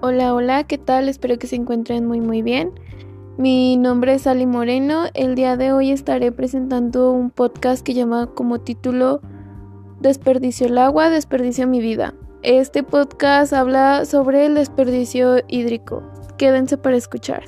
Hola, hola, ¿qué tal? Espero que se encuentren muy muy bien. Mi nombre es Ali Moreno. El día de hoy estaré presentando un podcast que llama como título Desperdicio el agua, desperdicio mi vida. Este podcast habla sobre el desperdicio hídrico. Quédense para escuchar.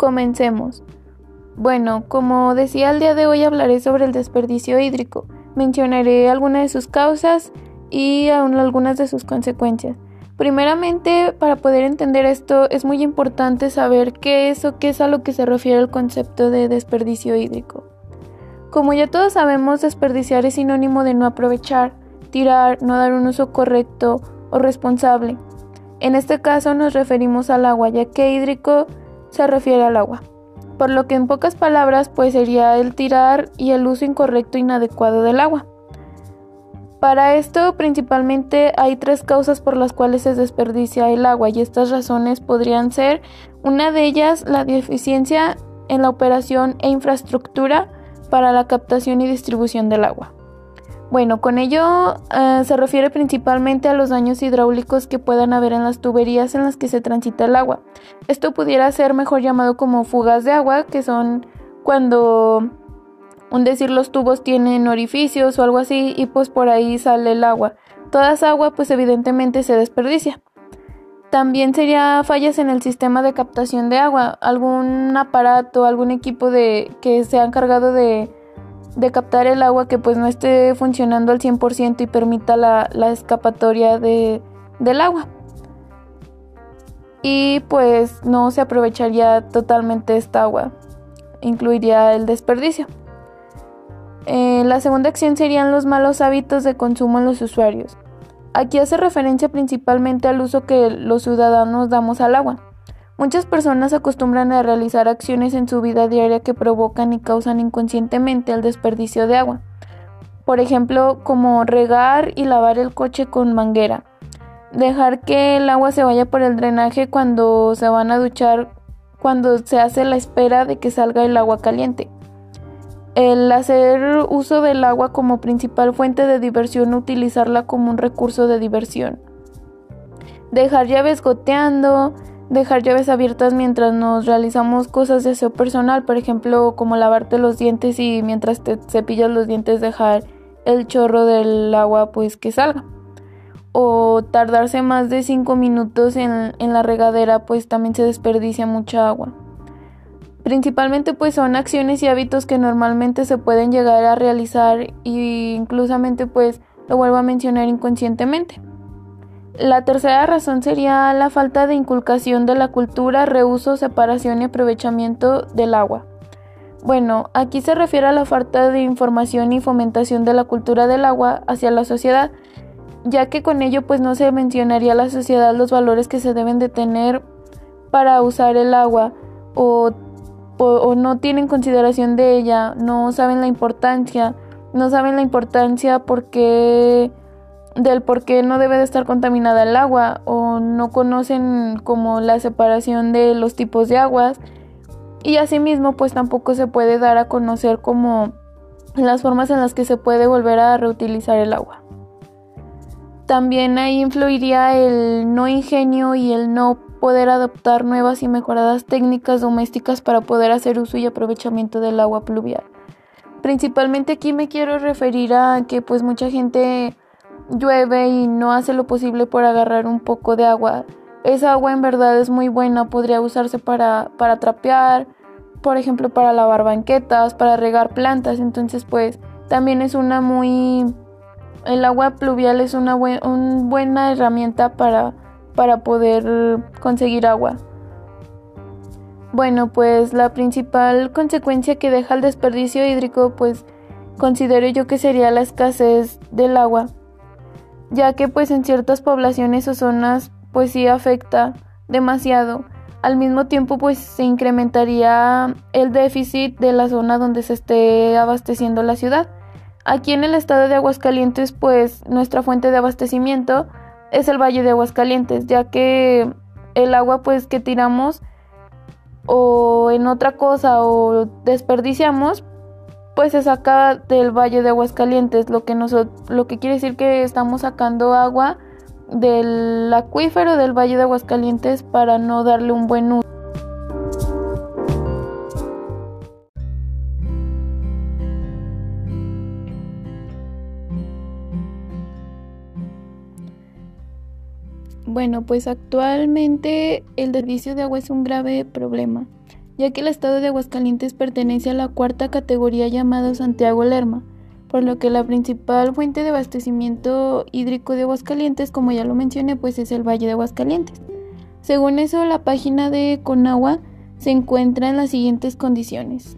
Comencemos. Bueno, como decía el día de hoy hablaré sobre el desperdicio hídrico. Mencionaré algunas de sus causas y aún algunas de sus consecuencias. Primeramente, para poder entender esto es muy importante saber qué es o qué es a lo que se refiere el concepto de desperdicio hídrico. Como ya todos sabemos, desperdiciar es sinónimo de no aprovechar, tirar, no dar un uso correcto o responsable. En este caso nos referimos al agua, ya que hídrico se refiere al agua. Por lo que en pocas palabras pues sería el tirar y el uso incorrecto e inadecuado del agua. Para esto principalmente hay tres causas por las cuales se desperdicia el agua y estas razones podrían ser una de ellas la deficiencia en la operación e infraestructura para la captación y distribución del agua. Bueno, con ello eh, se refiere principalmente a los daños hidráulicos que puedan haber en las tuberías en las que se transita el agua. Esto pudiera ser mejor llamado como fugas de agua, que son cuando, un decir, los tubos tienen orificios o algo así y pues por ahí sale el agua. Toda esa agua pues evidentemente se desperdicia. También sería fallas en el sistema de captación de agua, algún aparato, algún equipo de que se ha encargado de de captar el agua que pues no esté funcionando al 100% y permita la, escapatoria de, del agua. Y pues no se aprovecharía totalmente esta agua, incluiría el desperdicio. Eh, la segunda acción serían los malos hábitos de consumo en los usuarios. Aquí hace referencia principalmente al uso que los ciudadanos damos al agua. Muchas personas acostumbran a realizar acciones en su vida diaria que provocan y causan inconscientemente el desperdicio de agua. Por ejemplo, como regar y lavar el coche con manguera. Dejar que el agua se vaya por el drenaje cuando se van a duchar, cuando se hace la espera de que salga el agua caliente. El hacer uso del agua como principal fuente de diversión, utilizarla como un recurso de diversión. Dejar llaves goteando, dejar llaves abiertas mientras nos realizamos cosas de aseo personal, por ejemplo, como lavarte los dientes y mientras te cepillas los dientes dejar el chorro del agua pues que salga. O tardarse más de 5 minutos en, en, la regadera pues también se desperdicia mucha agua. Principalmente pues son acciones y hábitos que normalmente se pueden llegar a realizar e inclusamente pues lo vuelvo a mencionar inconscientemente. La tercera razón sería la falta de inculcación de la cultura, reuso, separación y aprovechamiento del agua. Bueno, aquí se refiere a la falta de información y fomentación de la cultura del agua hacia la sociedad, ya que con ello pues no se mencionaría a la sociedad los valores que se deben de tener para usar el agua o, o no tienen consideración de ella, no saben la importancia, no saben la importancia porque del por qué no debe de estar contaminada el agua o no conocen como la separación de los tipos de aguas y asimismo pues tampoco se puede dar a conocer como las formas en las que se puede volver a reutilizar el agua. También ahí influiría el no ingenio y el no poder adoptar nuevas y mejoradas técnicas domésticas para poder hacer uso y aprovechamiento del agua pluvial. Principalmente aquí me quiero referir a que pues mucha gente llueve y no hace lo posible por agarrar un poco de agua. Esa agua en verdad es muy buena, podría usarse para, para trapear, por ejemplo para lavar banquetas, para regar plantas, entonces pues también es una muy... El agua pluvial es una buena herramienta para, para poder conseguir agua. Bueno, pues la principal consecuencia que deja el desperdicio hídrico, pues considero yo que sería la escasez del agua ya que pues en ciertas poblaciones o zonas pues sí afecta demasiado. Al mismo tiempo pues se incrementaría el déficit de la zona donde se esté abasteciendo la ciudad. Aquí en el estado de Aguascalientes pues nuestra fuente de abastecimiento es el Valle de Aguascalientes, ya que el agua pues que tiramos o en otra cosa o desperdiciamos, pues se saca del Valle de Aguascalientes, lo que, lo que quiere decir que estamos sacando agua del acuífero del Valle de Aguascalientes para no darle un buen uso. Bueno, pues actualmente el servicio de agua es un grave problema, ya que el estado de Aguascalientes pertenece a la cuarta categoría llamada Santiago Lerma, por lo que la principal fuente de abastecimiento hídrico de Aguascalientes, como ya lo mencioné, pues es el Valle de Aguascalientes. Según eso, la página de Conagua se encuentra en las siguientes condiciones.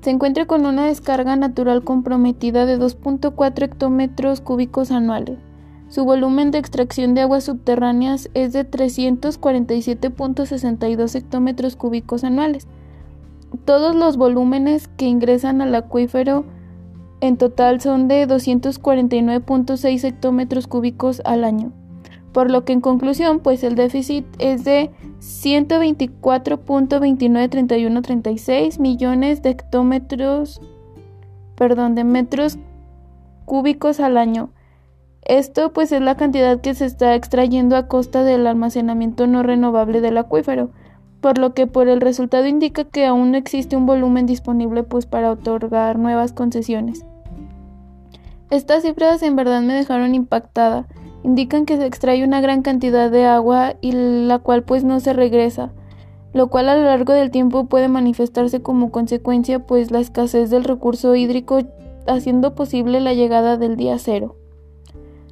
Se encuentra con una descarga natural comprometida de 2.4 hectómetros cúbicos anuales su volumen de extracción de aguas subterráneas es de 347.62 hectómetros cúbicos anuales. Todos los volúmenes que ingresan al acuífero en total son de 249.6 hectómetros cúbicos al año. Por lo que en conclusión, pues el déficit es de 124.293136 millones de hectómetros, perdón, de metros cúbicos al año esto pues es la cantidad que se está extrayendo a costa del almacenamiento no renovable del acuífero, por lo que por el resultado indica que aún no existe un volumen disponible pues para otorgar nuevas concesiones. Estas cifras en verdad me dejaron impactada. Indican que se extrae una gran cantidad de agua y la cual pues no se regresa, lo cual a lo largo del tiempo puede manifestarse como consecuencia pues la escasez del recurso hídrico haciendo posible la llegada del día cero.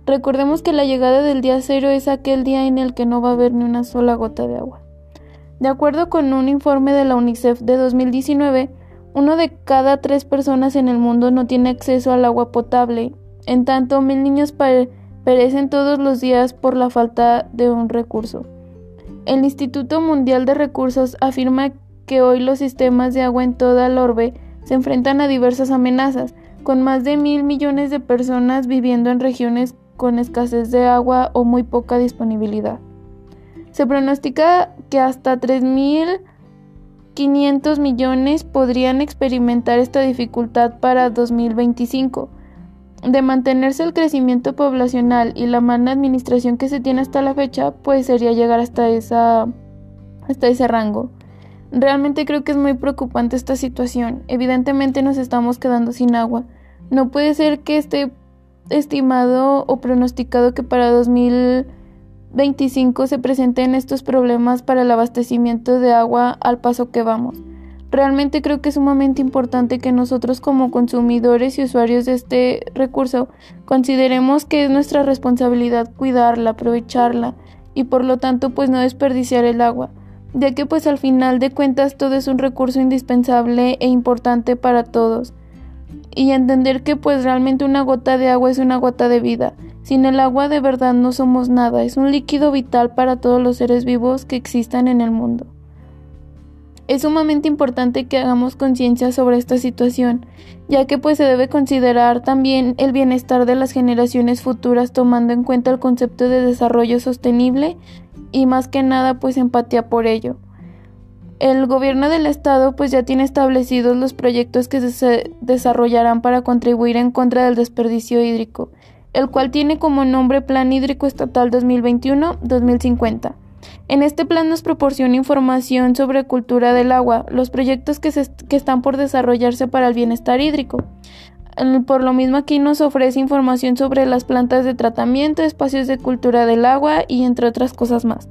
Recordemos que la llegada del día cero es aquel día en el que no va a haber ni una sola gota de agua. De acuerdo con un informe de la UNICEF de 2019, uno de cada tres personas en el mundo no tiene acceso al agua potable. En tanto, mil niños perecen todos los días por la falta de un recurso. El Instituto Mundial de Recursos afirma que hoy los sistemas de agua en toda el orbe se enfrentan a diversas amenazas, con más de mil millones de personas viviendo en regiones con escasez de agua o muy poca disponibilidad. Se pronostica que hasta 3.500 millones podrían experimentar esta dificultad para 2025. De mantenerse el crecimiento poblacional y la mala administración que se tiene hasta la fecha, pues sería llegar hasta, esa, hasta ese rango. Realmente creo que es muy preocupante esta situación. Evidentemente nos estamos quedando sin agua. No puede ser que este estimado o pronosticado que para 2025 se presenten estos problemas para el abastecimiento de agua al paso que vamos. Realmente creo que es sumamente importante que nosotros como consumidores y usuarios de este recurso consideremos que es nuestra responsabilidad cuidarla, aprovecharla y por lo tanto pues no desperdiciar el agua, ya que pues al final de cuentas todo es un recurso indispensable e importante para todos y entender que pues realmente una gota de agua es una gota de vida. Sin el agua de verdad no somos nada, es un líquido vital para todos los seres vivos que existan en el mundo. Es sumamente importante que hagamos conciencia sobre esta situación, ya que pues se debe considerar también el bienestar de las generaciones futuras tomando en cuenta el concepto de desarrollo sostenible y más que nada pues empatía por ello el gobierno del estado pues ya tiene establecidos los proyectos que se desarrollarán para contribuir en contra del desperdicio hídrico, el cual tiene como nombre Plan Hídrico Estatal 2021-2050. En este plan nos proporciona información sobre cultura del agua, los proyectos que, que están por desarrollarse para el bienestar hídrico. Por lo mismo aquí nos ofrece información sobre las plantas de tratamiento, espacios de cultura del agua y entre otras cosas más.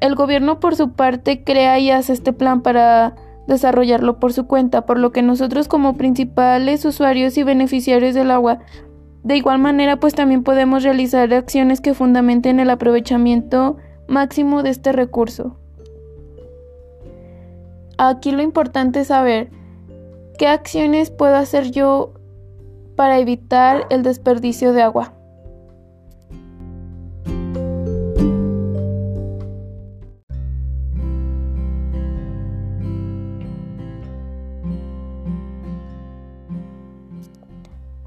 El gobierno por su parte crea y hace este plan para desarrollarlo por su cuenta, por lo que nosotros como principales usuarios y beneficiarios del agua, de igual manera pues también podemos realizar acciones que fundamenten el aprovechamiento máximo de este recurso. Aquí lo importante es saber qué acciones puedo hacer yo para evitar el desperdicio de agua.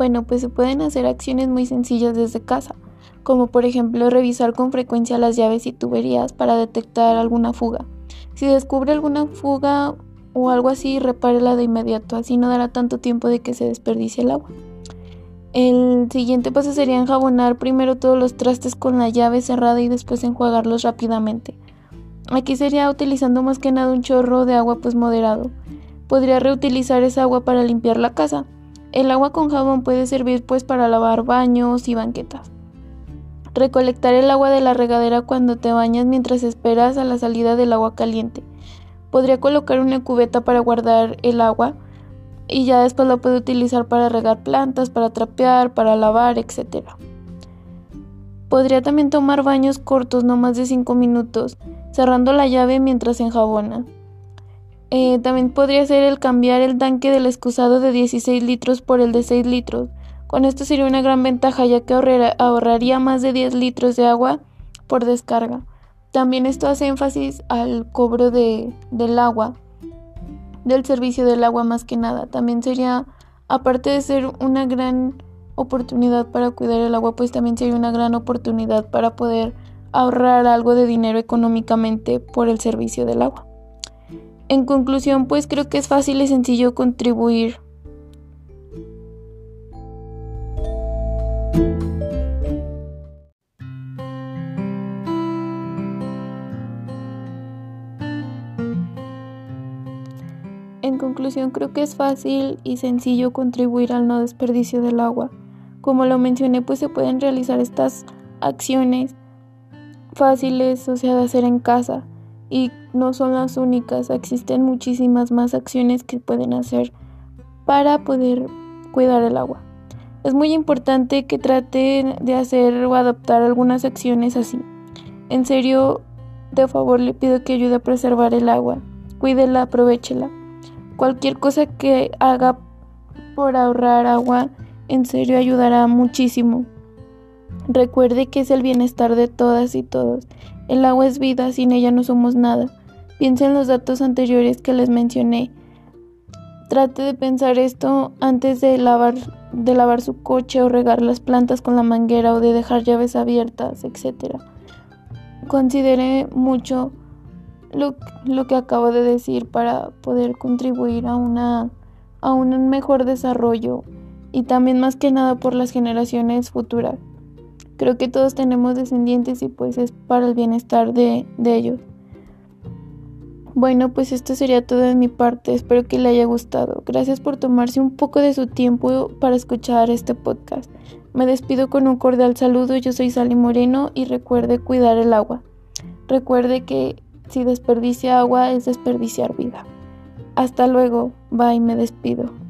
Bueno, pues se pueden hacer acciones muy sencillas desde casa. como por ejemplo revisar con frecuencia las llaves y tuberías para detectar alguna fuga. Si descubre alguna fuga o algo así, repárela de inmediato, así no dará tanto tiempo de que se desperdicie el agua. El siguiente paso sería enjabonar primero todos los trastes con la llave cerrada y después enjuagarlos rápidamente. Aquí sería utilizando más que nada un chorro de agua pues moderado. Podría reutilizar esa agua para limpiar la casa. El agua con jabón puede servir pues para lavar baños y banquetas. Recolectar el agua de la regadera cuando te bañas mientras esperas a la salida del agua caliente. Podría colocar una cubeta para guardar el agua y ya después la puede utilizar para regar plantas, para trapear, para lavar, etc. Podría también tomar baños cortos, no más de 5 minutos, cerrando la llave mientras enjabona. Eh, también podría ser el cambiar el tanque del excusado de 16 litros por el de 6 litros. Con esto sería una gran ventaja ya que ahorraría más de 10 litros de agua por descarga. También esto hace énfasis al cobro de, del agua, del servicio del agua más que nada. También sería, aparte de ser una gran oportunidad para cuidar el agua, pues también sería una gran oportunidad para poder ahorrar algo de dinero económicamente por el servicio del agua. En conclusión, pues creo que es fácil y sencillo contribuir En conclusión, creo que es fácil y sencillo contribuir al no desperdicio del agua. Como lo mencioné, pues se pueden realizar estas acciones fáciles, o sea, de hacer en casa. Y no son las únicas, existen muchísimas más acciones que pueden hacer para poder cuidar el agua. Es muy importante que traten de hacer o adaptar algunas acciones así. En serio, de favor le pido que ayude a preservar el agua. Cuídela, aprovechela. Cualquier cosa que haga por ahorrar agua, en serio ayudará muchísimo. Recuerde que es el bienestar de todas y todos. El agua es vida, sin ella no somos nada. Piense en los datos anteriores que les mencioné. Trate de pensar esto antes de lavar, de lavar su coche o regar las plantas con la manguera o de dejar llaves abiertas, etc. Considere mucho lo, que acabo de decir para poder contribuir a, una, a un mejor desarrollo y también más que nada por las generaciones futuras. Creo que todos tenemos descendientes y pues es para el bienestar de ellos. Bueno, pues esto sería todo de mi parte. Espero que le haya gustado. Gracias por tomarse un poco de su tiempo para escuchar este podcast. Me despido con un cordial saludo. Yo soy Sally Moreno y recuerde cuidar el agua. Recuerde que si desperdicia agua es desperdiciar vida. Hasta luego, bye, me despido.